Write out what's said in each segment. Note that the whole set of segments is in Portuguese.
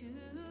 to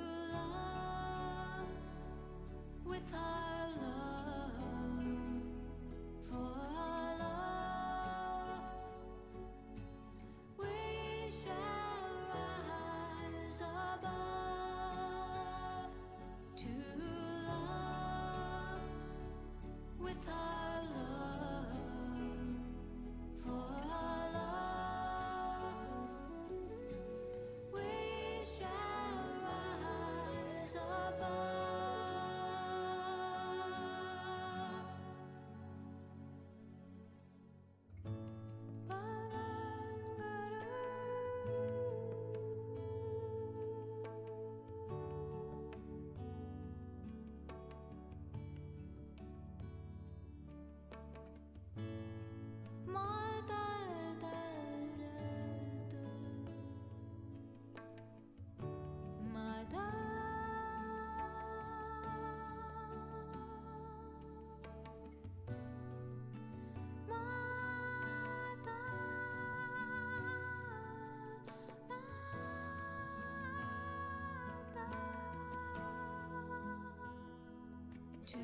to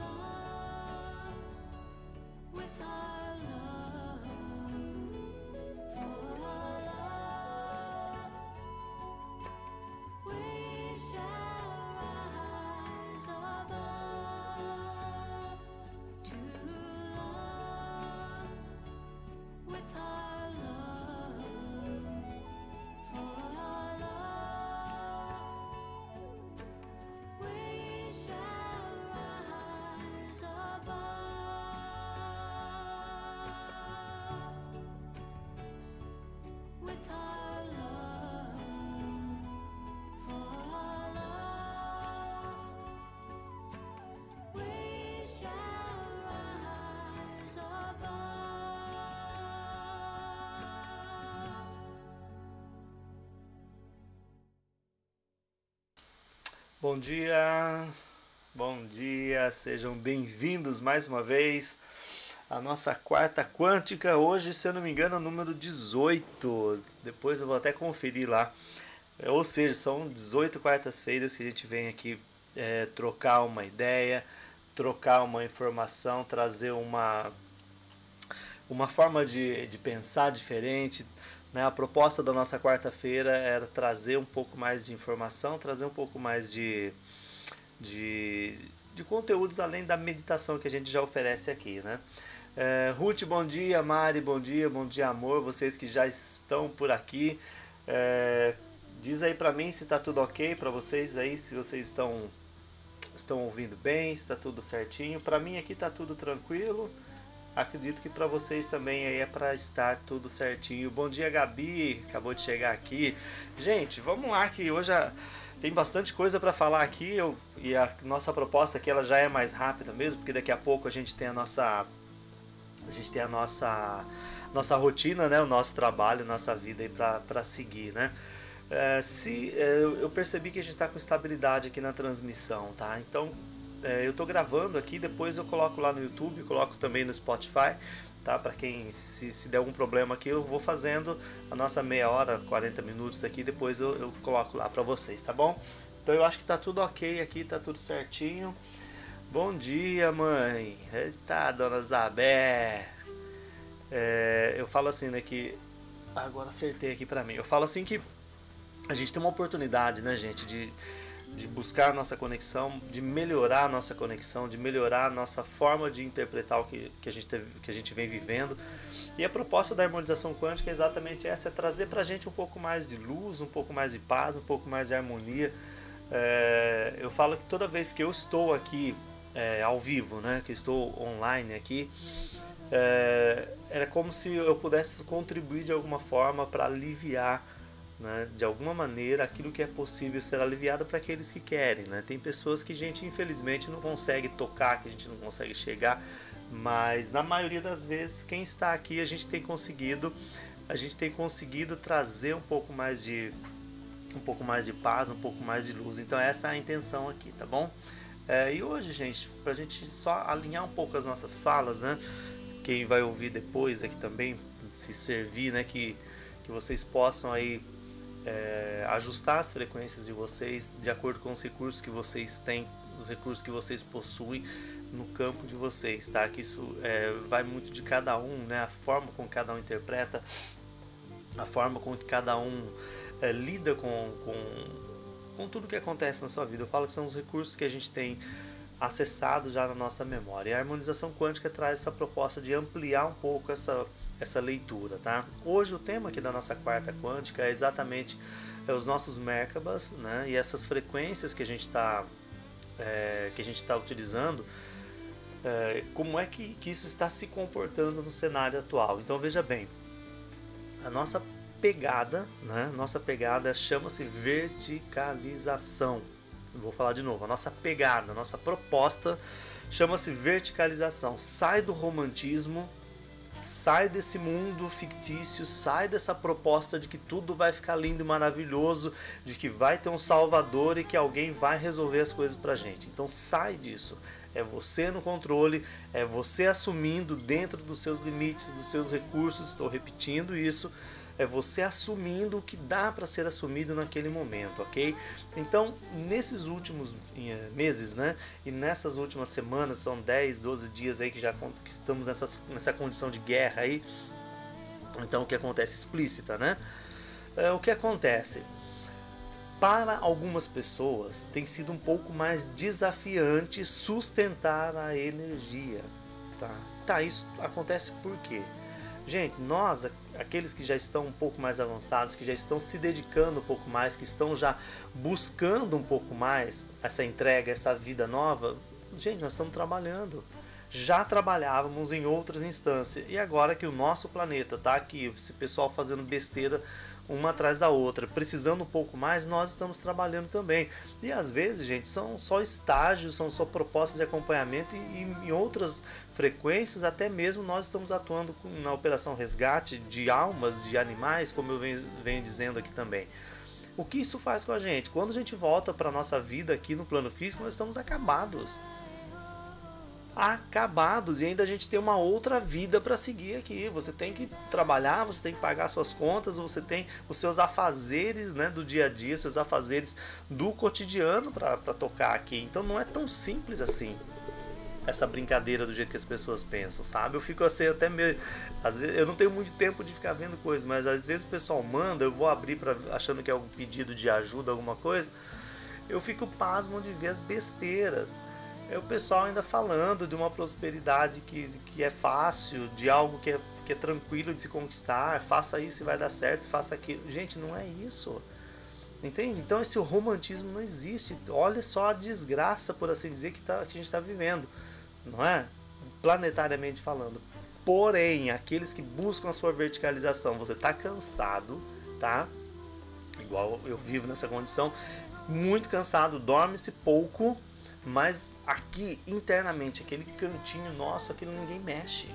love with Bom dia, bom dia, sejam bem-vindos mais uma vez à nossa quarta quântica. Hoje, se eu não me engano, é número 18. Depois eu vou até conferir lá. É, Ou seja, são 18 quartas-feiras que a gente vem aqui é, trocar uma ideia, trocar uma informação, trazer uma, uma forma de, de pensar diferente. Né? A proposta da nossa quarta-feira era trazer um pouco mais de informação, trazer um pouco mais de, de, de conteúdos além da meditação que a gente já oferece aqui. Né? É, Ruth, bom dia. Mari, bom dia. Bom dia, amor. Vocês que já estão por aqui. É, diz aí pra mim se tá tudo ok pra vocês aí, se vocês estão estão ouvindo bem, se tá tudo certinho. Pra mim aqui tá tudo tranquilo. Acredito que para vocês também aí é para estar tudo certinho. Bom dia, Gabi, acabou de chegar aqui. Gente, vamos lá que hoje a- tem bastante coisa para falar aqui. Eu, e a nossa proposta aqui ela já é mais rápida mesmo, porque daqui a pouco a gente tem a nossa a gente tem a nossa nossa rotina, né, o nosso trabalho, nossa vida aí para seguir, né? É, se é, eu percebi que a gente está com estabilidade aqui na transmissão, tá? Então é, eu tô gravando aqui, depois eu coloco lá no YouTube, coloco também no Spotify, tá? Para quem se, se der algum problema aqui, eu vou fazendo a nossa meia hora, 40 minutos aqui, depois eu, eu coloco lá para vocês, tá bom? Então eu acho que tá tudo ok aqui, tá tudo certinho. Bom dia, mãe. Eita, dona Zabé. É, eu falo assim, né, que agora acertei aqui pra mim. Eu falo assim que a gente tem uma oportunidade, né, gente, de, de buscar a nossa conexão, de melhorar a nossa conexão, de melhorar a nossa forma de interpretar o que, que, a, gente teve- que a gente vem vivendo. E a proposta da harmonização quântica é exatamente essa: é trazer pra gente um pouco mais de luz, um pouco mais de paz, um pouco mais de harmonia. É, eu falo que toda vez que eu estou aqui é, ao vivo, né, que estou online aqui, é, era como se eu pudesse contribuir de alguma forma para aliviar, né, de alguma maneira, aquilo que é possível ser aliviado para aqueles que querem. Né? Tem pessoas que a gente infelizmente não consegue tocar, que a gente não consegue chegar, mas na maioria das vezes quem está aqui a gente tem conseguido, a gente tem conseguido trazer um pouco mais de um pouco mais de paz, um pouco mais de luz. Então essa é a intenção aqui, tá bom? É, e hoje, gente, pra gente só alinhar um pouco as nossas falas, né? Quem vai ouvir depois aqui também, se servir, né? Que, que vocês possam aí é, ajustar as frequências de vocês de acordo com os recursos que vocês têm, os recursos que vocês possuem no campo de vocês, tá? Que isso é, vai muito de cada um, né? A forma com que cada um interpreta, a forma com que cada um é, lida com, com, com tudo que acontece na sua vida. Eu falo que são os recursos que a gente tem acessado já na nossa memória. E a harmonização quântica traz essa proposta de ampliar um pouco essa, essa leitura, tá? Hoje o tema aqui da nossa quarta quântica é exatamente é, os nossos Merkabas, né? E essas frequências que a gente está é, que a gente está utilizando é, como é que, que isso está se comportando no cenário atual. Então veja bem, a nossa pegada, né? Nossa pegada chama-se verticalização. Vou falar de novo. A nossa pegada, a nossa proposta chama-se verticalização. Sai do romantismo, sai desse mundo fictício, sai dessa proposta de que tudo vai ficar lindo e maravilhoso, de que vai ter um salvador e que alguém vai resolver as coisas pra gente. Então sai disso. É você no controle, é você assumindo dentro dos seus limites, dos seus recursos, estou repetindo isso, é você assumindo o que dá para ser assumido naquele momento, ok? Então, nesses últimos eh, meses, né, e nessas últimas semanas, são 10, 12 dias aí que já que estamos nessas, nessa condição de guerra aí, então o que acontece explícita, né? É, o que acontece? para algumas pessoas tem sido um pouco mais desafiante sustentar a energia, tá? Tá, isso acontece por quê? Gente, nós, aqueles que já estão um pouco mais avançados, que já estão se dedicando um pouco mais, que estão já buscando um pouco mais essa entrega, essa vida nova, gente, nós estamos trabalhando. Já trabalhávamos em outras instâncias e agora que o nosso planeta está aqui, esse pessoal fazendo besteira uma atrás da outra, precisando um pouco mais, nós estamos trabalhando também. E às vezes, gente, são só estágios, são só propostas de acompanhamento e em outras frequências, até mesmo nós estamos atuando na operação resgate de almas de animais, como eu venho, venho dizendo aqui também. O que isso faz com a gente? Quando a gente volta para a nossa vida aqui no plano físico, nós estamos acabados acabados e ainda a gente tem uma outra vida para seguir aqui. Você tem que trabalhar, você tem que pagar suas contas, você tem os seus afazeres né, do dia a dia, seus afazeres do cotidiano para tocar aqui. Então não é tão simples assim essa brincadeira do jeito que as pessoas pensam, sabe? Eu fico assim até meio. Às vezes, eu não tenho muito tempo de ficar vendo coisas, mas às vezes o pessoal manda, eu vou abrir para achando que é algum pedido de ajuda, alguma coisa. Eu fico pasmo de ver as besteiras é o pessoal ainda falando de uma prosperidade que, que é fácil, de algo que é, que é tranquilo de se conquistar, faça isso e vai dar certo, faça aquilo. Gente, não é isso. Entende? Então esse romantismo não existe. Olha só a desgraça, por assim dizer, que, tá, que a gente está vivendo. Não é? Planetariamente falando. Porém, aqueles que buscam a sua verticalização, você está cansado, tá? Igual eu vivo nessa condição, muito cansado, dorme-se pouco, mas aqui internamente, aquele cantinho nosso, aquilo ninguém mexe.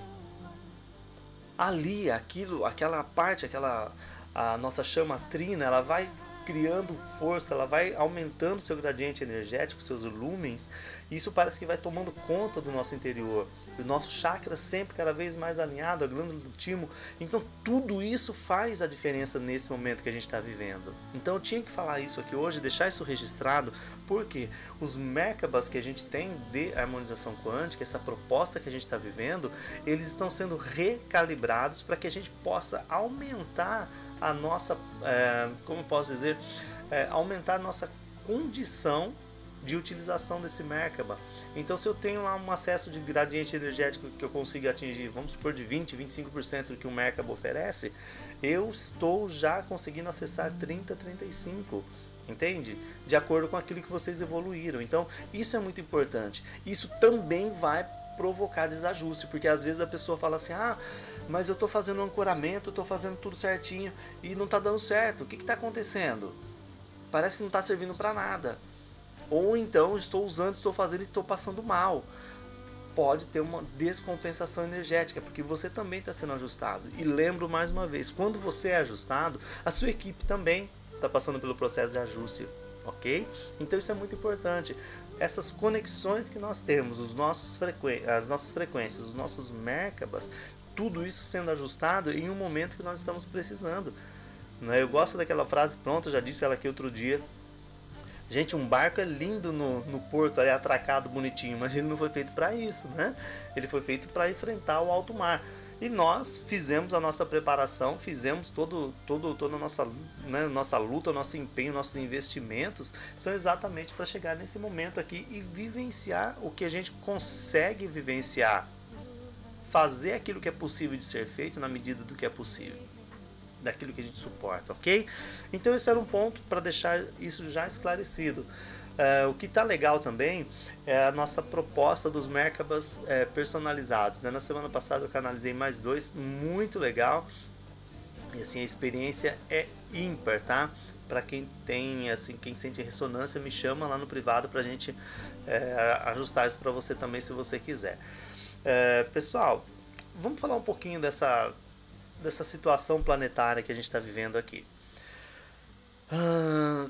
Ali, aquilo, aquela parte, aquela a nossa chama trina, ela vai criando força, ela vai aumentando seu gradiente energético, seus lumens, e isso parece que vai tomando conta do nosso interior. O nosso chakra sempre cada vez mais alinhado, a glândula do timo. Então tudo isso faz a diferença nesse momento que a gente está vivendo. Então eu tinha que falar isso aqui hoje, deixar isso registrado, porque os Merkabas que a gente tem de harmonização quântica, essa proposta que a gente está vivendo, eles estão sendo recalibrados para que a gente possa aumentar a nossa, é, como posso dizer, é, aumentar a nossa condição de utilização desse Merkaba. Então, se eu tenho lá um acesso de gradiente energético que eu consiga atingir, vamos supor, de 20, 25% do que o Merkaba oferece, eu estou já conseguindo acessar 30, 35%. Entende? De acordo com aquilo que vocês evoluíram. Então, isso é muito importante. Isso também vai provocar desajuste, porque às vezes a pessoa fala assim: ah, mas eu estou fazendo um ancoramento, estou fazendo tudo certinho e não está dando certo. O que está acontecendo? Parece que não está servindo para nada. Ou então estou usando, estou fazendo e estou passando mal. Pode ter uma descompensação energética, porque você também está sendo ajustado. E lembro mais uma vez: quando você é ajustado, a sua equipe também está passando pelo processo de ajuste, ok? Então isso é muito importante essas conexões que nós temos, os nossos as nossas frequências, os nossos Merkabas, tudo isso sendo ajustado em um momento que nós estamos precisando. Né? Eu gosto daquela frase, pronto, já disse ela aqui outro dia. Gente, um barco é lindo no, no porto, ali atracado, bonitinho, mas ele não foi feito para isso, né? Ele foi feito para enfrentar o alto mar. E nós fizemos a nossa preparação, fizemos todo, todo, toda a nossa, né, nossa luta, nosso empenho, nossos investimentos são exatamente para chegar nesse momento aqui e vivenciar o que a gente consegue vivenciar. Fazer aquilo que é possível de ser feito na medida do que é possível daquilo que a gente suporta, ok? Então esse era um ponto para deixar isso já esclarecido. Uh, o que está legal também é a nossa proposta dos Merkabas é, personalizados. Né? Na semana passada eu canalizei mais dois, muito legal. E assim, a experiência é ímpar, tá? Para quem tem, assim, quem sente ressonância, me chama lá no privado para a gente é, ajustar isso para você também, se você quiser. Pessoal, vamos falar um pouquinho dessa dessa situação planetária que a gente está vivendo aqui. Ah,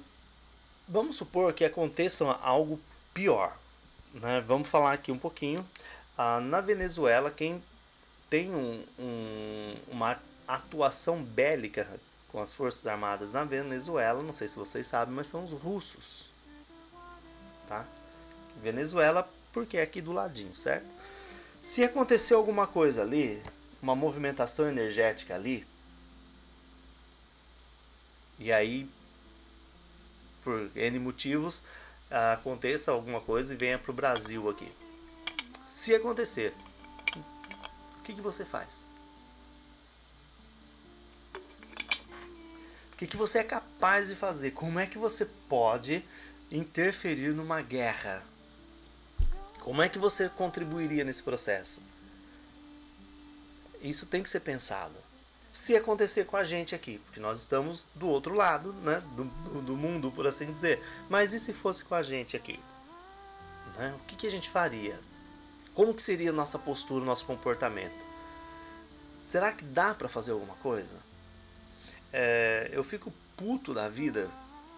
vamos supor que aconteça algo pior. Né? Vamos falar aqui um pouquinho. Ah, na Venezuela, quem tem um, um, uma atuação bélica com as Forças Armadas na Venezuela, não sei se vocês sabem, mas são os russos. Tá? Venezuela, porque é aqui do ladinho, certo? Se acontecer alguma coisa ali, uma movimentação energética ali. E aí, por N motivos, aconteça alguma coisa e venha para o Brasil aqui. Se acontecer, o que, que você faz? O que, que você é capaz de fazer? Como é que você pode interferir numa guerra? Como é que você contribuiria nesse processo? Isso tem que ser pensado. Se acontecer com a gente aqui, porque nós estamos do outro lado né, do, do mundo, por assim dizer. Mas e se fosse com a gente aqui? Né? O que, que a gente faria? Como que seria a nossa postura, nosso comportamento? Será que dá para fazer alguma coisa? É, eu fico puto da vida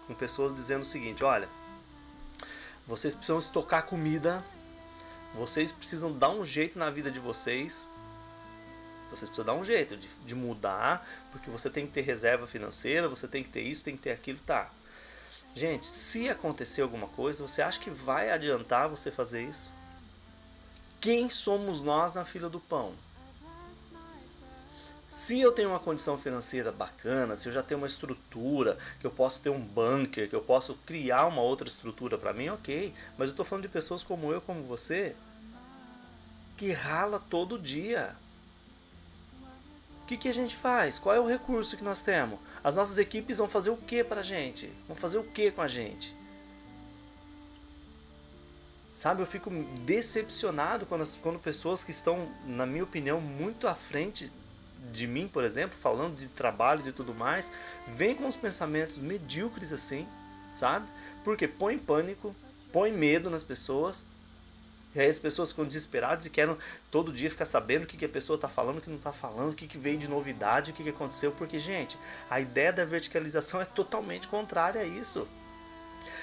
com pessoas dizendo o seguinte: olha, vocês precisam estocar comida, vocês precisam dar um jeito na vida de vocês vocês precisam dar um jeito de, de mudar, porque você tem que ter reserva financeira, você tem que ter isso, tem que ter aquilo, tá. Gente, se acontecer alguma coisa, você acha que vai adiantar você fazer isso? Quem somos nós na fila do pão? Se eu tenho uma condição financeira bacana, se eu já tenho uma estrutura, que eu posso ter um bunker, que eu posso criar uma outra estrutura para mim, ok. Mas eu estou falando de pessoas como eu, como você, que rala todo dia que, que a gente faz? Qual é o recurso que nós temos? As nossas equipes vão fazer o que para a gente? Vão fazer o que com a gente? Sabe, eu fico decepcionado quando, quando pessoas que estão, na minha opinião, muito à frente de mim, por exemplo, falando de trabalhos e tudo mais, vêm com os pensamentos medíocres assim, sabe? Porque põe pânico, põe medo nas pessoas e aí as pessoas ficam desesperadas e querem todo dia ficar sabendo o que, que a pessoa está falando, o que não está falando, o que, veio de novidade, o que, que aconteceu. Porque, gente, a ideia da verticalização é totalmente contrária a isso.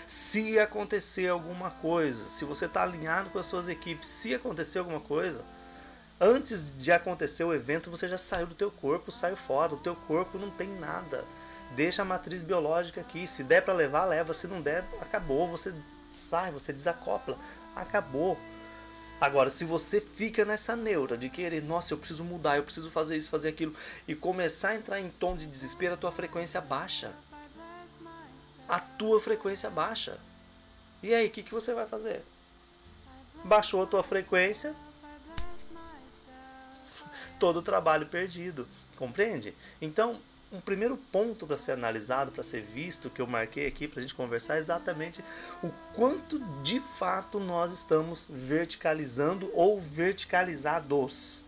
Se acontecer alguma coisa, se você está alinhado com as suas equipes, se acontecer alguma coisa, antes de acontecer o evento, você já saiu do teu corpo, saiu fora. O teu corpo não tem nada. Deixa a matriz biológica aqui. Se der para levar, leva. Se não der, acabou. Você sai, você desacopla. Acabou. Agora, se você fica nessa neura de querer, nossa, eu preciso mudar, eu preciso fazer isso, fazer aquilo, e começar a entrar em tom de desespero, a tua frequência baixa. A tua frequência baixa. E aí, o que, que você vai fazer? Baixou a tua frequência, todo o trabalho perdido. Compreende? Então, um primeiro ponto para ser analisado, para ser visto, que eu marquei aqui para a gente conversar, é exatamente o quanto de fato nós estamos verticalizando ou verticalizados.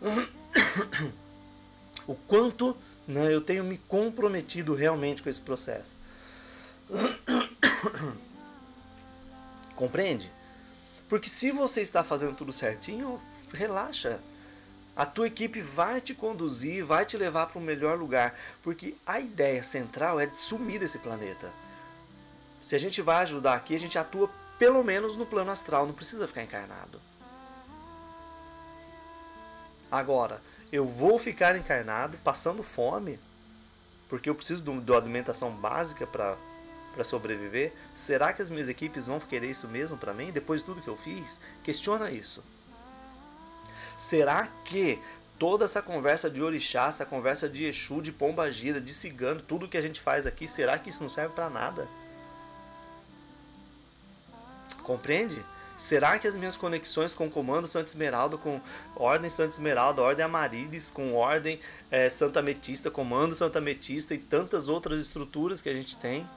O quanto né, eu tenho me comprometido realmente com esse processo. Compreende? Porque se você está fazendo tudo certinho, relaxa a tua equipe vai te conduzir, vai te levar para o melhor lugar, porque a ideia central é de sumir desse planeta. Se a gente vai ajudar aqui, a gente atua pelo menos no plano astral, não precisa ficar encarnado. Agora, eu vou ficar encarnado passando fome? porque eu preciso de uma alimentação básica para para sobreviver? Será que as minhas equipes vão querer isso mesmo para mim depois de tudo que eu fiz? Questiona isso. Será que toda essa conversa de orixá, essa conversa de Exu, de pomba gira, de cigano, tudo que a gente faz aqui, será que isso não serve para nada? Compreende? Será que as minhas conexões com o Comando Santa Esmeralda, com Ordem Santa Esmeralda, Ordem Amarilis, com Ordem é, Santa Metista, Comando Santa Metista e tantas outras estruturas que a gente tem,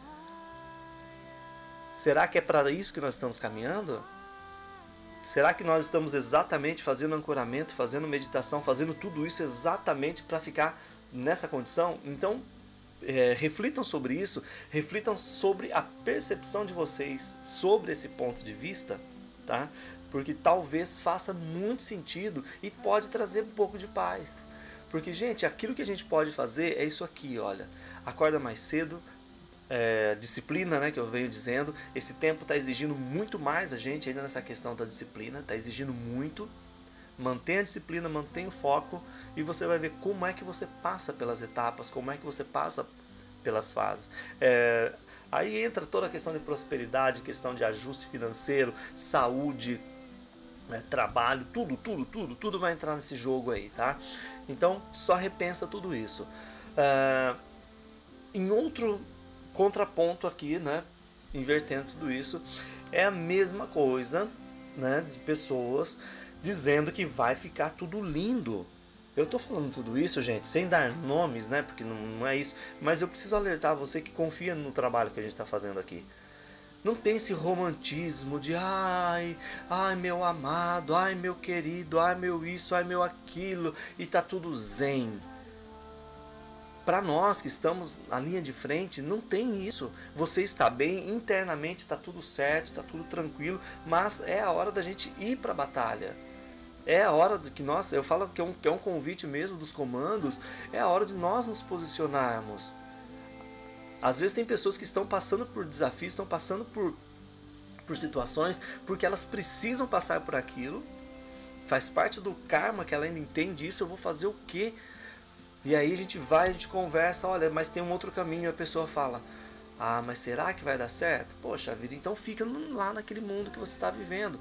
será que é para isso que nós estamos caminhando? Será que nós estamos exatamente fazendo ancoramento, fazendo meditação, fazendo tudo isso exatamente para ficar nessa condição? Então, é, reflitam sobre isso, reflitam sobre a percepção de vocês sobre esse ponto de vista, tá? Porque talvez faça muito sentido e pode trazer um pouco de paz. Porque, gente, aquilo que a gente pode fazer é isso aqui, olha. Acorda mais cedo, é, disciplina, né, que eu venho dizendo. Esse tempo está exigindo muito mais a gente ainda nessa questão da disciplina, está exigindo muito. Mantenha a disciplina, mantenha o foco e você vai ver como é que você passa pelas etapas, como é que você passa pelas fases. É, aí entra toda a questão de prosperidade, questão de ajuste financeiro, saúde, é, trabalho, tudo, tudo, tudo, tudo vai entrar nesse jogo aí, tá? Então só repensa tudo isso. É, em outro contraponto aqui, né, invertendo tudo isso, é a mesma coisa, né, de pessoas dizendo que vai ficar tudo lindo. Eu tô falando tudo isso, gente, sem dar nomes, né, porque não, não é isso, mas eu preciso alertar você que confia no trabalho que a gente está fazendo aqui. Não tem esse romantismo de ai, ai meu amado, ai meu querido, ai meu isso, ai meu aquilo e tá tudo zen para nós que estamos na linha de frente, não tem isso. Você está bem, internamente está tudo certo, está tudo tranquilo, mas é a hora da gente ir para a batalha. É a hora de que nós, eu falo que é, um, que é um convite mesmo dos comandos, é a hora de nós nos posicionarmos. Às vezes tem pessoas que estão passando por desafios, estão passando por, por situações, porque elas precisam passar por aquilo. Faz parte do karma que ela ainda entende isso. Eu vou fazer o quê? E aí a gente vai, a gente conversa, olha, mas tem um outro caminho, a pessoa fala, ah, mas será que vai dar certo? Poxa vida, então fica lá naquele mundo que você está vivendo.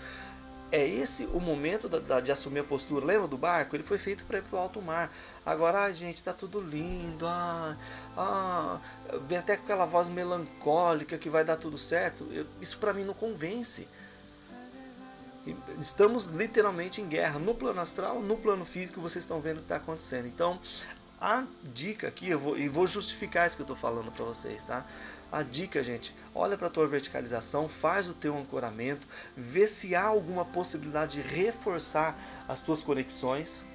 É esse o momento da, da, de assumir a postura. Lembra do barco? Ele foi feito para ir para o alto mar. Agora, ah, gente, está tudo lindo. Ah, ah, vem até com aquela voz melancólica que vai dar tudo certo. Eu, isso para mim não convence. Estamos literalmente em guerra no plano astral, no plano físico. Vocês estão vendo o que está acontecendo. Então, a dica aqui, eu vou, e vou justificar isso que eu estou falando para vocês, tá? A dica, gente, olha para a tua verticalização, faz o teu ancoramento, vê se há alguma possibilidade de reforçar as tuas conexões,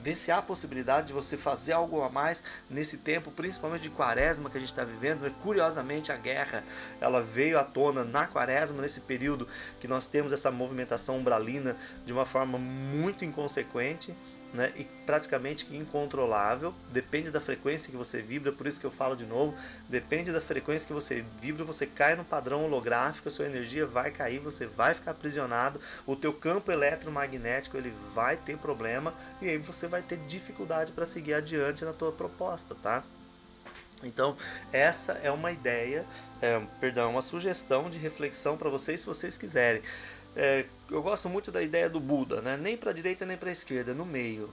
vê se há possibilidade de você fazer algo a mais nesse tempo, principalmente de quaresma que a gente está vivendo. Curiosamente, a guerra ela veio à tona na quaresma, nesse período que nós temos essa movimentação umbralina de uma forma muito inconsequente né, e praticamente que incontrolável, depende da frequência que você vibra, por isso que eu falo de novo, depende da frequência que você vibra, você cai no padrão holográfico, sua energia vai cair, você vai ficar aprisionado, o teu campo eletromagnético ele vai ter problema e aí você vai ter dificuldade para seguir adiante na tua proposta, tá? Então, essa é uma ideia, é, perdão, uma sugestão de reflexão para vocês, se vocês quiserem. É, eu gosto muito da ideia do Buda, né? nem para a direita nem para a esquerda, no meio.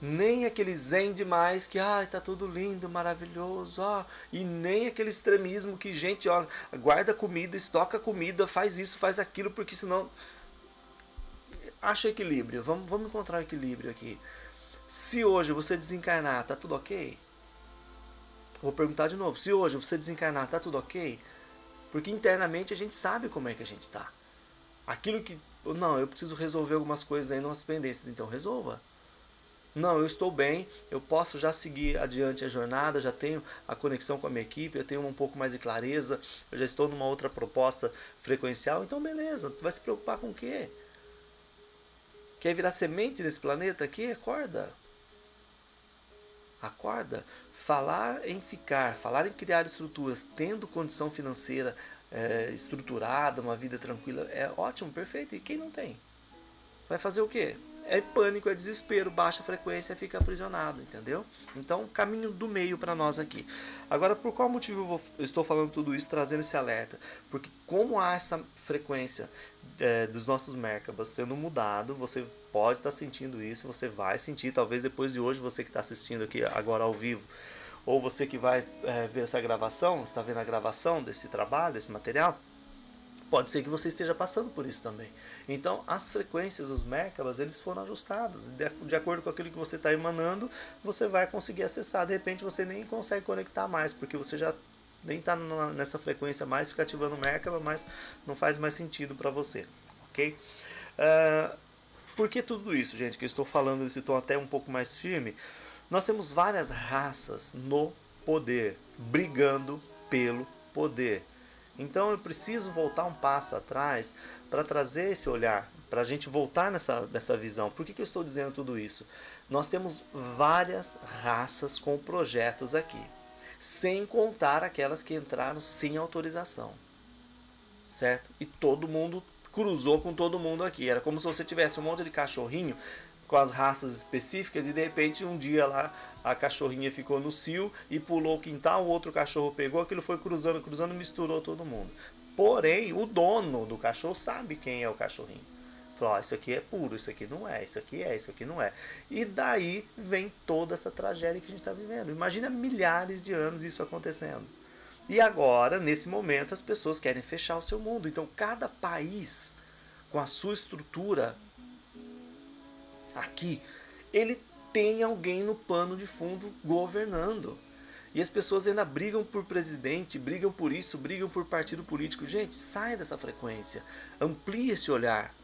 Nem aquele zen demais que ah, tá tudo lindo, maravilhoso, ah, e nem aquele extremismo que gente, ó, guarda comida, estoca comida, faz isso, faz aquilo, porque senão acha equilíbrio. Vamos, vamos encontrar equilíbrio aqui. Se hoje você desencarnar, tá tudo ok? Vou perguntar de novo. Se hoje você desencarnar, tá tudo ok? Porque internamente a gente sabe como é que a gente tá. Aquilo que. Não, eu preciso resolver algumas coisas aí, umas pendências. Então resolva. Não, eu estou bem, eu posso já seguir adiante a jornada, já tenho a conexão com a minha equipe, eu tenho um pouco mais de clareza, eu já estou numa outra proposta frequencial, então beleza, tu vai se preocupar com o quê? Quer virar semente nesse planeta aqui? Acorda. Acorda. Falar em ficar, falar em criar estruturas, tendo condição financeira é, estruturada, uma vida tranquila, é ótimo, perfeito. E quem não tem? Vai fazer o quê? é pânico, é desespero, baixa frequência, fica aprisionado, entendeu? Então, caminho do meio para nós aqui. Agora, por qual motivo eu, vou, eu, estou falando tudo isso, trazendo esse alerta? Porque como há essa frequência é, dos nossos Merkabas sendo mudado, você pode estar tá sentindo isso, você vai sentir, talvez depois de hoje, você que está assistindo aqui agora ao vivo, ou você que vai é, ver essa gravação, está vendo a gravação desse trabalho, desse material, pode ser que você esteja passando por isso também. Então, as frequências, os Merkabas, eles foram ajustados. De, de acordo com aquilo que você está emanando, você vai conseguir acessar. De repente, você nem consegue conectar mais, porque você já nem está nessa frequência mais, fica ativando o Merkaba, mas não faz mais sentido para você. Ok? Uh, por que tudo isso, gente? Que eu estou falando desse tom até um pouco mais firme. Nós temos várias raças no poder, brigando pelo poder. Então eu preciso voltar um passo atrás para trazer esse olhar, para a gente voltar nessa, nessa visão. Por que, que eu estou dizendo tudo isso? Nós temos várias raças com projetos aqui, sem contar aquelas que entraram sem autorização, certo? E todo mundo cruzou com todo mundo aqui. Era como se você tivesse um monte de cachorrinho com as raças específicas e de repente um dia lá a cachorrinha ficou no cio e pulou o quintal, o outro cachorro pegou, aquilo foi cruzando, cruzando, misturou todo mundo. Porém, o dono do cachorro sabe quem é o cachorrinho. Falou, oh, isso aqui é puro, isso aqui não é, isso aqui é, isso aqui não é. E daí vem toda essa tragédia que a gente está vivendo. Imagina milhares de anos isso acontecendo. E agora, nesse momento, as pessoas querem fechar o seu mundo. Então, cada país, com a sua estrutura, aqui, ele tem alguém no pano de fundo governando. E as pessoas ainda brigam por presidente, brigam por isso, brigam por partido político. Gente, sai dessa frequência. Amplie esse olhar.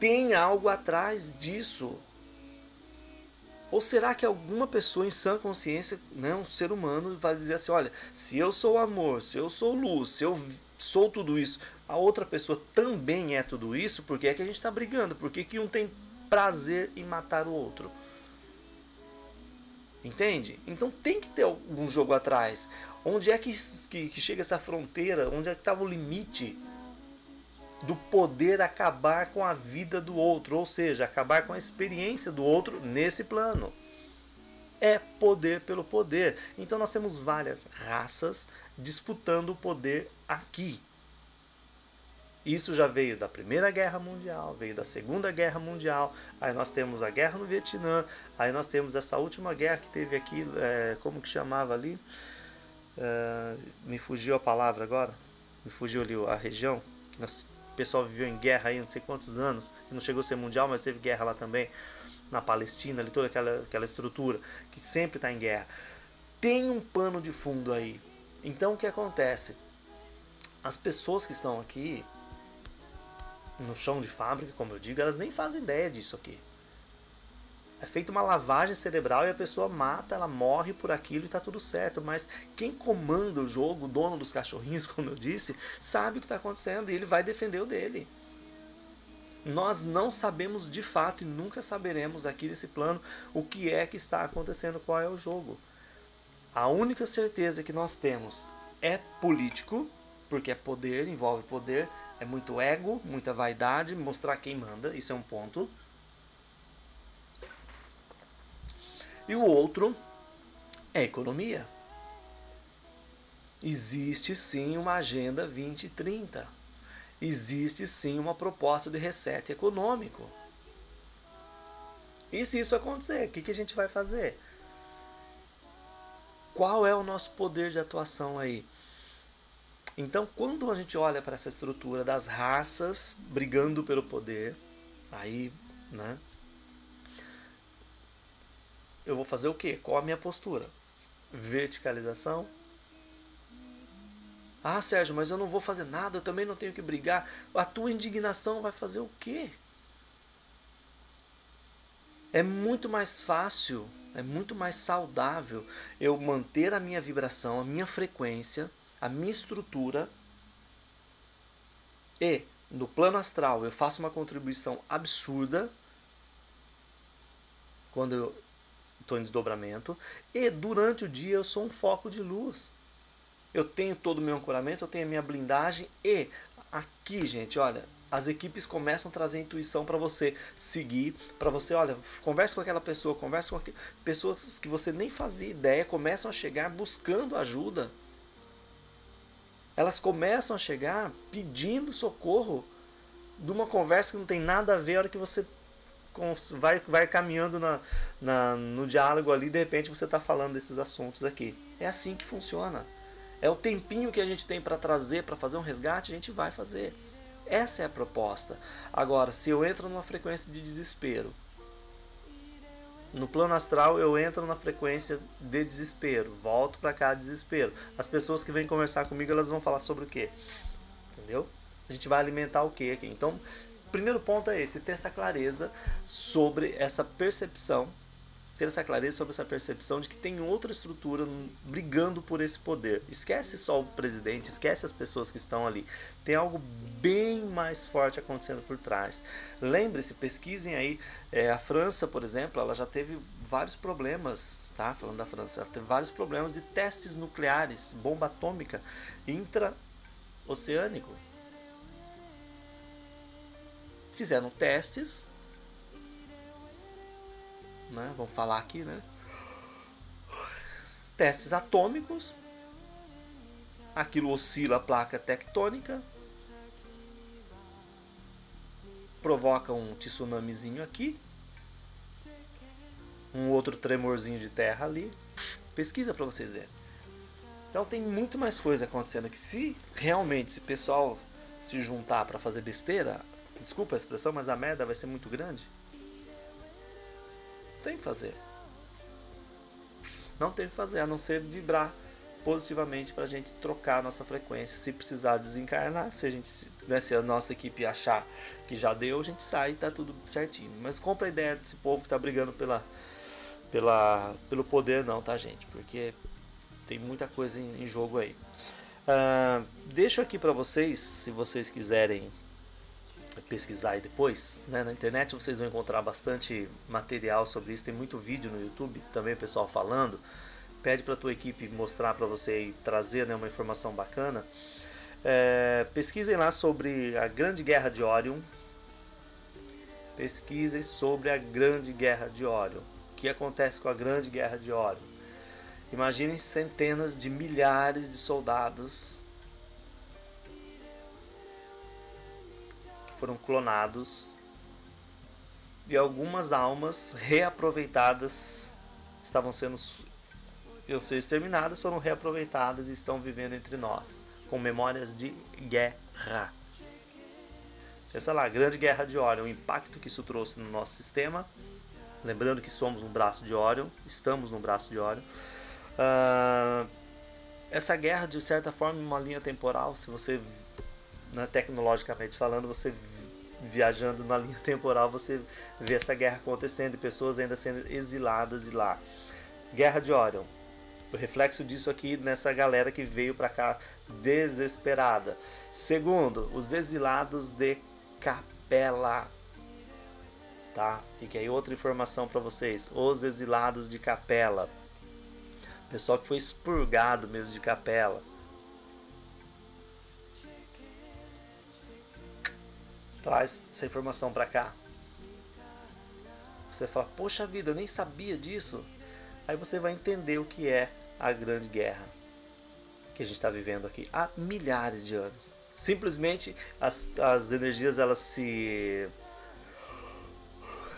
Tem algo atrás disso. Ou será que alguma pessoa em sã consciência, né, um ser humano, vai dizer assim: olha, se eu sou amor, se eu sou luz, se eu sou tudo isso, a outra pessoa também é tudo isso? Por que é que a gente está brigando? Por que, que um tem prazer em matar o outro. Entende? Então tem que ter algum jogo atrás. Onde é que, que, que chega essa fronteira? Onde é que estava o limite do poder acabar com a vida do outro? Ou seja, acabar com a experiência do outro nesse plano. É poder pelo poder. Então nós temos várias raças disputando o poder aqui. Isso já veio da Primeira Guerra Mundial, veio da Segunda Guerra Mundial, aí nós temos a guerra no Vietnã, aí nós temos essa última guerra que teve aqui, é, como que chamava ali? É, me fugiu a palavra agora, me fugiu ali a região, que nós, o pessoal viveu em guerra aí não sei quantos anos, que não chegou a ser mundial, mas teve guerra lá também, na Palestina, ali toda aquela, aquela estrutura, que sempre está em guerra. Tem um pano de fundo aí. Então o que acontece? As pessoas que estão aqui, no chão de fábrica, como eu digo, elas nem fazem ideia disso aqui. É feita uma lavagem cerebral e a pessoa mata, ela morre por aquilo e está tudo certo. Mas quem comanda o jogo, o dono dos cachorrinhos, como eu disse, sabe o que está acontecendo e ele vai defender o dele. Nós não sabemos de fato e nunca saberemos aqui nesse plano o que é que está acontecendo, qual é o jogo. A única certeza que nós temos é político, porque é poder, envolve poder, é muito ego, muita vaidade, mostrar quem manda, isso é um ponto. E o outro é economia. Existe sim uma agenda 2030. Existe sim uma proposta de reset econômico. E se isso acontecer, o que, que a gente vai fazer? Qual é o nosso poder de atuação aí? Então, quando a gente olha para essa estrutura das raças brigando pelo poder, aí, né? Eu vou fazer o quê? Qual a minha postura? Verticalização? Ah, Sérgio, mas eu não vou fazer nada, eu também não tenho que brigar. A tua indignação vai fazer o quê? É muito mais fácil, é muito mais saudável eu manter a minha vibração, a minha frequência a minha estrutura e no plano astral eu faço uma contribuição absurda quando eu estou em desdobramento e durante o dia eu sou um foco de luz. Eu tenho todo o meu ancoramento, eu tenho a minha blindagem e aqui, gente, olha, as equipes começam a trazer intuição para você seguir, para você, olha, converse com aquela pessoa, converse com aqu... pessoas que você nem fazia ideia, começam a chegar buscando ajuda. Elas começam a chegar pedindo socorro de uma conversa que não tem nada a ver a hora que você vai, vai caminhando na, na, no diálogo ali, de repente você está falando desses assuntos aqui. É assim que funciona. É o tempinho que a gente tem para trazer, para fazer um resgate, a gente vai fazer. Essa é a proposta. Agora, se eu entro numa frequência de desespero, no plano astral eu entro na frequência de desespero, volto para cá desespero. As pessoas que vêm conversar comigo, elas vão falar sobre o quê? Entendeu? A gente vai alimentar o quê aqui? Então, primeiro ponto é esse, ter essa clareza sobre essa percepção ter essa clareza sobre essa percepção de que tem outra estrutura brigando por esse poder. Esquece só o presidente, esquece as pessoas que estão ali. Tem algo bem mais forte acontecendo por trás. Lembre-se, pesquisem aí. É, a França, por exemplo, ela já teve vários problemas, tá? Falando da França, ela teve vários problemas de testes nucleares, bomba atômica intraoceânico. Fizeram testes né? Vamos falar aqui, né? Testes atômicos. Aquilo oscila a placa tectônica. Provoca um tsunamizinho aqui. Um outro tremorzinho de terra ali. Pesquisa para vocês verem. Então tem muito mais coisa acontecendo aqui. Se realmente esse pessoal se juntar para fazer besteira, desculpa a expressão, mas a merda vai ser muito grande. Tem que fazer. Não tem que fazer, a não ser vibrar positivamente para a gente trocar a nossa frequência. Se precisar desencarnar, se a, gente, né, se a nossa equipe achar que já deu, a gente sai e tá tudo certinho. Mas compra a ideia desse povo que está brigando pela, pela, pelo poder, não, tá, gente? Porque tem muita coisa em, em jogo aí. Uh, deixo aqui para vocês, se vocês quiserem pesquisar aí depois, né? na internet vocês vão encontrar bastante material sobre isso, tem muito vídeo no YouTube também pessoal falando. Pede para tua equipe mostrar para você e trazer né, uma informação bacana. É, pesquisem lá sobre a Grande Guerra de Orion. Pesquisem sobre a Grande Guerra de Orion. O que acontece com a Grande Guerra de Orion? Imaginem centenas de milhares de soldados foram clonados e algumas almas reaproveitadas estavam sendo eu ser exterminadas, foram reaproveitadas e estão vivendo entre nós, com memórias de guerra. Pensa lá, grande guerra de Orion, o impacto que isso trouxe no nosso sistema. Lembrando que somos um braço de Orion, estamos no braço de Orion. Uh, essa guerra, de certa forma, uma linha temporal, se você né, tecnologicamente falando, você viajando na linha temporal, você vê essa guerra acontecendo e pessoas ainda sendo exiladas de lá. Guerra de Orion. O reflexo disso aqui nessa galera que veio para cá desesperada. Segundo, os exilados de Capela. Tá? Fica aí outra informação para vocês. Os exilados de Capela. Pessoal que foi expurgado mesmo de Capela. Traz essa informação para cá. Você fala, poxa vida, eu nem sabia disso. Aí você vai entender o que é a Grande Guerra que a gente está vivendo aqui há milhares de anos. Simplesmente as, as energias elas se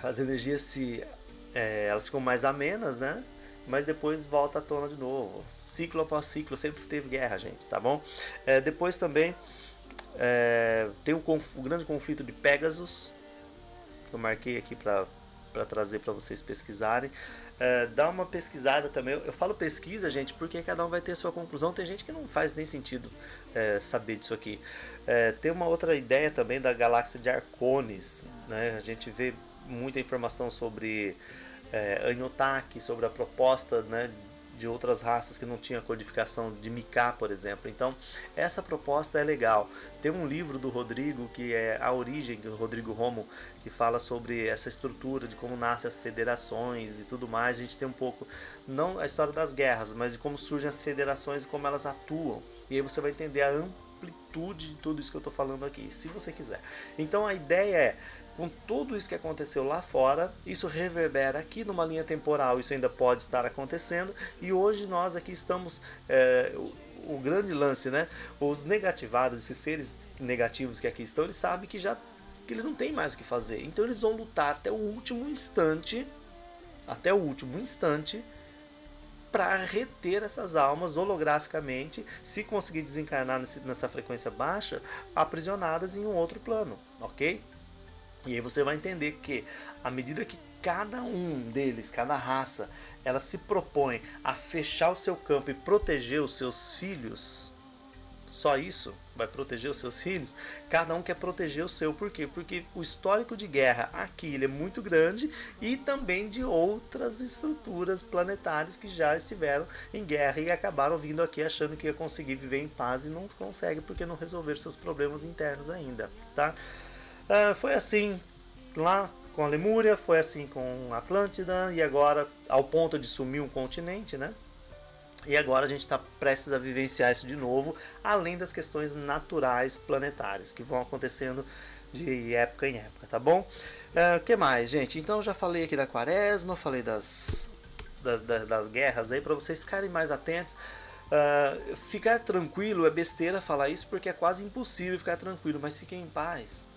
as energias se é, elas ficam mais amenas, né? Mas depois volta à tona de novo. Ciclo após ciclo, sempre teve guerra, gente, tá bom? É, depois também é, tem um, um, grande conflito de Pegasus, que eu marquei aqui para trazer para vocês pesquisarem. É, dá uma pesquisada também. Eu, eu, falo pesquisa, gente, porque cada um vai ter sua conclusão. Tem gente que não faz nem sentido é, saber disso aqui. É, tem uma outra ideia também da galáxia de Arcones. Né? A gente vê muita informação sobre é, sobre a proposta né, de outras raças que não tinha codificação de Mika, por exemplo. Então, essa proposta é legal. Tem um livro do Rodrigo que é A Origem, do Rodrigo Romo, que fala sobre essa estrutura de como nascem as federações e tudo mais. A gente tem um pouco, não a história das guerras, mas de como surgem as federações e como elas atuam. E aí você vai entender a amplitude de tudo isso que eu estou falando aqui, se você quiser. Então a ideia é, com tudo isso que aconteceu lá fora, isso reverbera aqui numa linha temporal, isso ainda pode estar acontecendo, e hoje nós aqui estamos. É, o grande lance, né? Os negativados, esses seres negativos que aqui estão, eles sabem que já que eles não têm mais o que fazer. Então eles vão lutar até o último instante, até o último instante, para reter essas almas holograficamente, se conseguir desencarnar nesse, nessa frequência baixa, aprisionadas em um outro plano, ok? E aí você vai entender que à medida que cada um deles, cada raça, ela se propõe a fechar o seu campo e proteger os seus filhos, só isso vai proteger os seus filhos, cada um quer proteger o seu. Por quê? Porque o histórico de guerra aqui é muito grande e também de outras estruturas planetárias que já estiveram em guerra e acabaram vindo aqui achando que ia conseguir viver em paz e não consegue porque não resolveram seus problemas internos ainda, tá? Ah, foi assim lá com a Lemúria, foi assim com a Atlântida e agora ao ponto de sumir um continente, né? E agora a gente está prestes a vivenciar isso de novo, além das questões naturais planetárias que vão acontecendo de época em época, tá bom? O uh, que mais, gente? Então já falei aqui da quaresma, falei das, das, das, das guerras aí, para vocês ficarem mais atentos. Uh, ficar tranquilo é besteira falar isso porque é quase impossível ficar tranquilo, mas fiquem em paz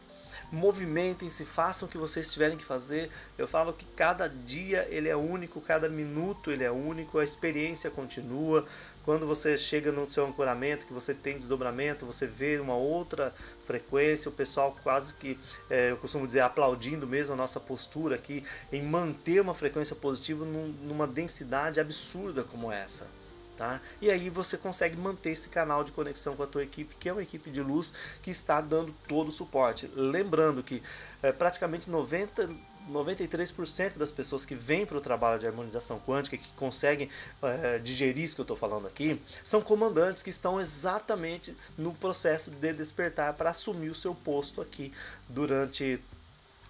movimentem-se, façam o que vocês tiverem que fazer. Eu falo que cada dia ele é único, cada minuto ele é único, a experiência continua. Quando você chega no seu ancoramento, que você tem desdobramento, você vê uma outra frequência, o pessoal quase que, é, eu costumo dizer, aplaudindo mesmo a nossa postura aqui em manter uma frequência positiva num, numa densidade absurda como essa. Tá? E aí você consegue manter esse canal de conexão com a tua equipe, que é uma equipe de luz que está dando todo o suporte. Lembrando que é, praticamente 90, 93% das pessoas que vêm para o trabalho de harmonização quântica, que conseguem é, digerir isso que eu estou falando aqui, são comandantes que estão exatamente no processo de despertar para assumir o seu posto aqui durante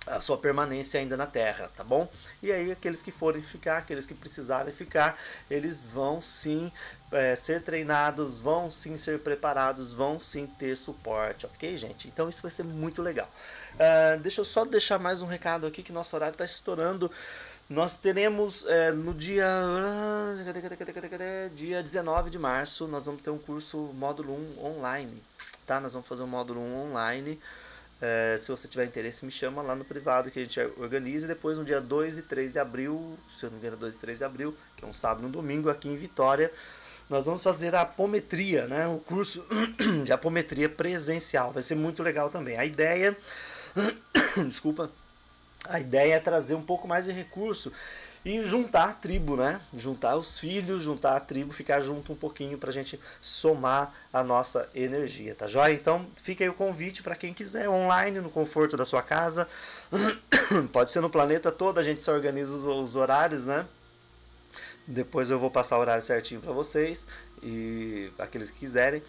a sua permanência ainda na Terra, tá bom? E aí aqueles que forem ficar, aqueles que precisarem ficar, eles vão sim é, ser treinados, vão sim ser preparados, vão sim ter suporte, ok, gente? Então isso vai ser muito legal. Uh, deixa eu só deixar mais um recado aqui que nosso horário está estourando. Nós teremos é, no dia dia 19 de março, nós vamos ter um curso módulo 1 online, tá? Nós vamos fazer um módulo 1 online. É, se você tiver interesse, me chama lá no privado que a gente organiza. E depois, no dia 2 e 3 de abril, se eu não me engano, 2 e 3 de abril, que é um sábado e um domingo, aqui em Vitória, nós vamos fazer a apometria, né? o curso de apometria presencial. Vai ser muito legal também. A ideia. Desculpa. A ideia é trazer um pouco mais de recurso e juntar a tribo, né? Juntar os filhos, juntar a tribo, ficar junto um pouquinho para a gente somar a nossa energia, tá joia? Então fica aí o convite para quem quiser, online, no conforto da sua casa. Pode ser no planeta todo, a gente só organiza os, os horários, né? Depois eu vou passar o horário certinho para vocês e aqueles que quiserem.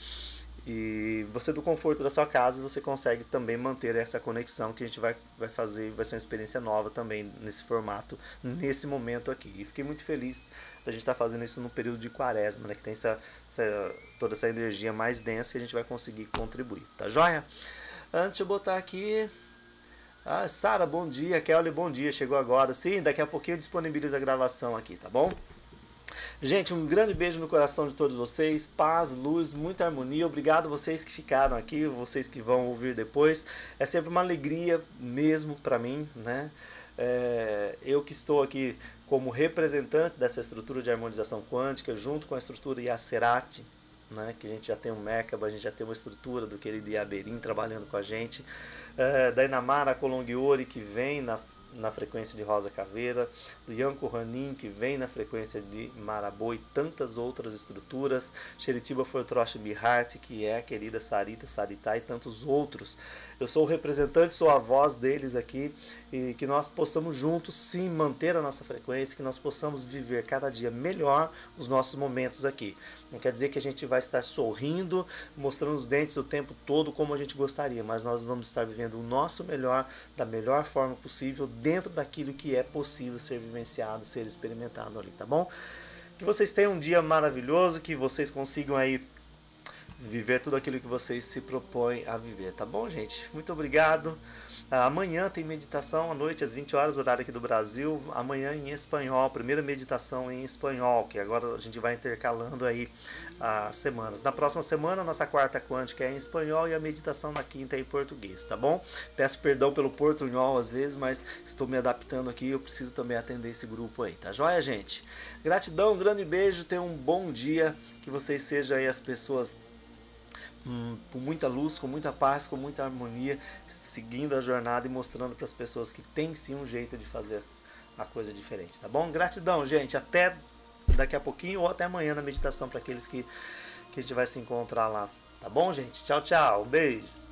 E você do conforto da sua casa, você consegue também manter essa conexão que a gente vai, vai fazer, vai ser uma experiência nova também nesse formato, nesse momento aqui. E fiquei muito feliz da gente estar tá fazendo isso no período de quaresma, né, que tem essa, essa, toda essa energia mais densa e a gente vai conseguir contribuir, tá joia? Antes eu botar aqui... Ah, Sara, bom dia. Kelly, bom dia. Chegou agora. Sim, daqui a pouquinho eu disponibilizo a gravação aqui, tá bom? Gente, um grande beijo no coração de todos vocês. Paz, luz, muita harmonia. Obrigado vocês que ficaram aqui, vocês que vão ouvir depois. É sempre uma alegria mesmo para mim, né? É, eu que estou aqui como representante dessa estrutura de harmonização quântica, junto com a estrutura Yacerati, né, que a gente já tem um Merkaba, a gente já tem uma estrutura do querido Iaberim trabalhando com a gente, é, da Inamara Colongiori, que vem na na frequência de Rosa Caveira, do Yanko Ranin, que vem na frequência de Marabô e tantas outras estruturas, Sheritiba Fortroche Bihart, que é a querida Sarita Saritá e tantos outros. Eu sou o representante, sou a voz deles aqui e que nós possamos juntos sim manter a nossa frequência, que nós possamos viver cada dia melhor os nossos momentos aqui. Não quer dizer que a gente vai estar sorrindo, mostrando os dentes o tempo todo como a gente gostaria, mas nós vamos estar vivendo o nosso melhor da melhor forma possível dentro daquilo que é possível ser vivenciado, ser experimentado ali, tá bom? Que vocês tenham um dia maravilhoso, que vocês consigam aí viver tudo aquilo que vocês se propõem a viver, tá bom, gente? Muito obrigado. Ah, amanhã tem meditação à noite, às 20 horas, horário aqui do Brasil. Amanhã em espanhol, primeira meditação em espanhol, que agora a gente vai intercalando aí as semanas. Na próxima semana, nossa quarta quântica é em espanhol e a meditação na quinta é em português, tá bom? Peço perdão pelo portunhol às vezes, mas estou me adaptando aqui eu preciso também atender esse grupo aí, tá joia, gente? Gratidão, um grande beijo, tenham um bom dia, que vocês sejam aí as pessoas com muita luz, com muita paz, com muita harmonia, seguindo a jornada e mostrando para as pessoas que tem sim um jeito de fazer a coisa diferente, tá bom? Gratidão, gente. Até daqui a pouquinho ou até amanhã na meditação para aqueles que, que a gente vai se encontrar lá. Tá bom, gente? Tchau, tchau. Um beijo.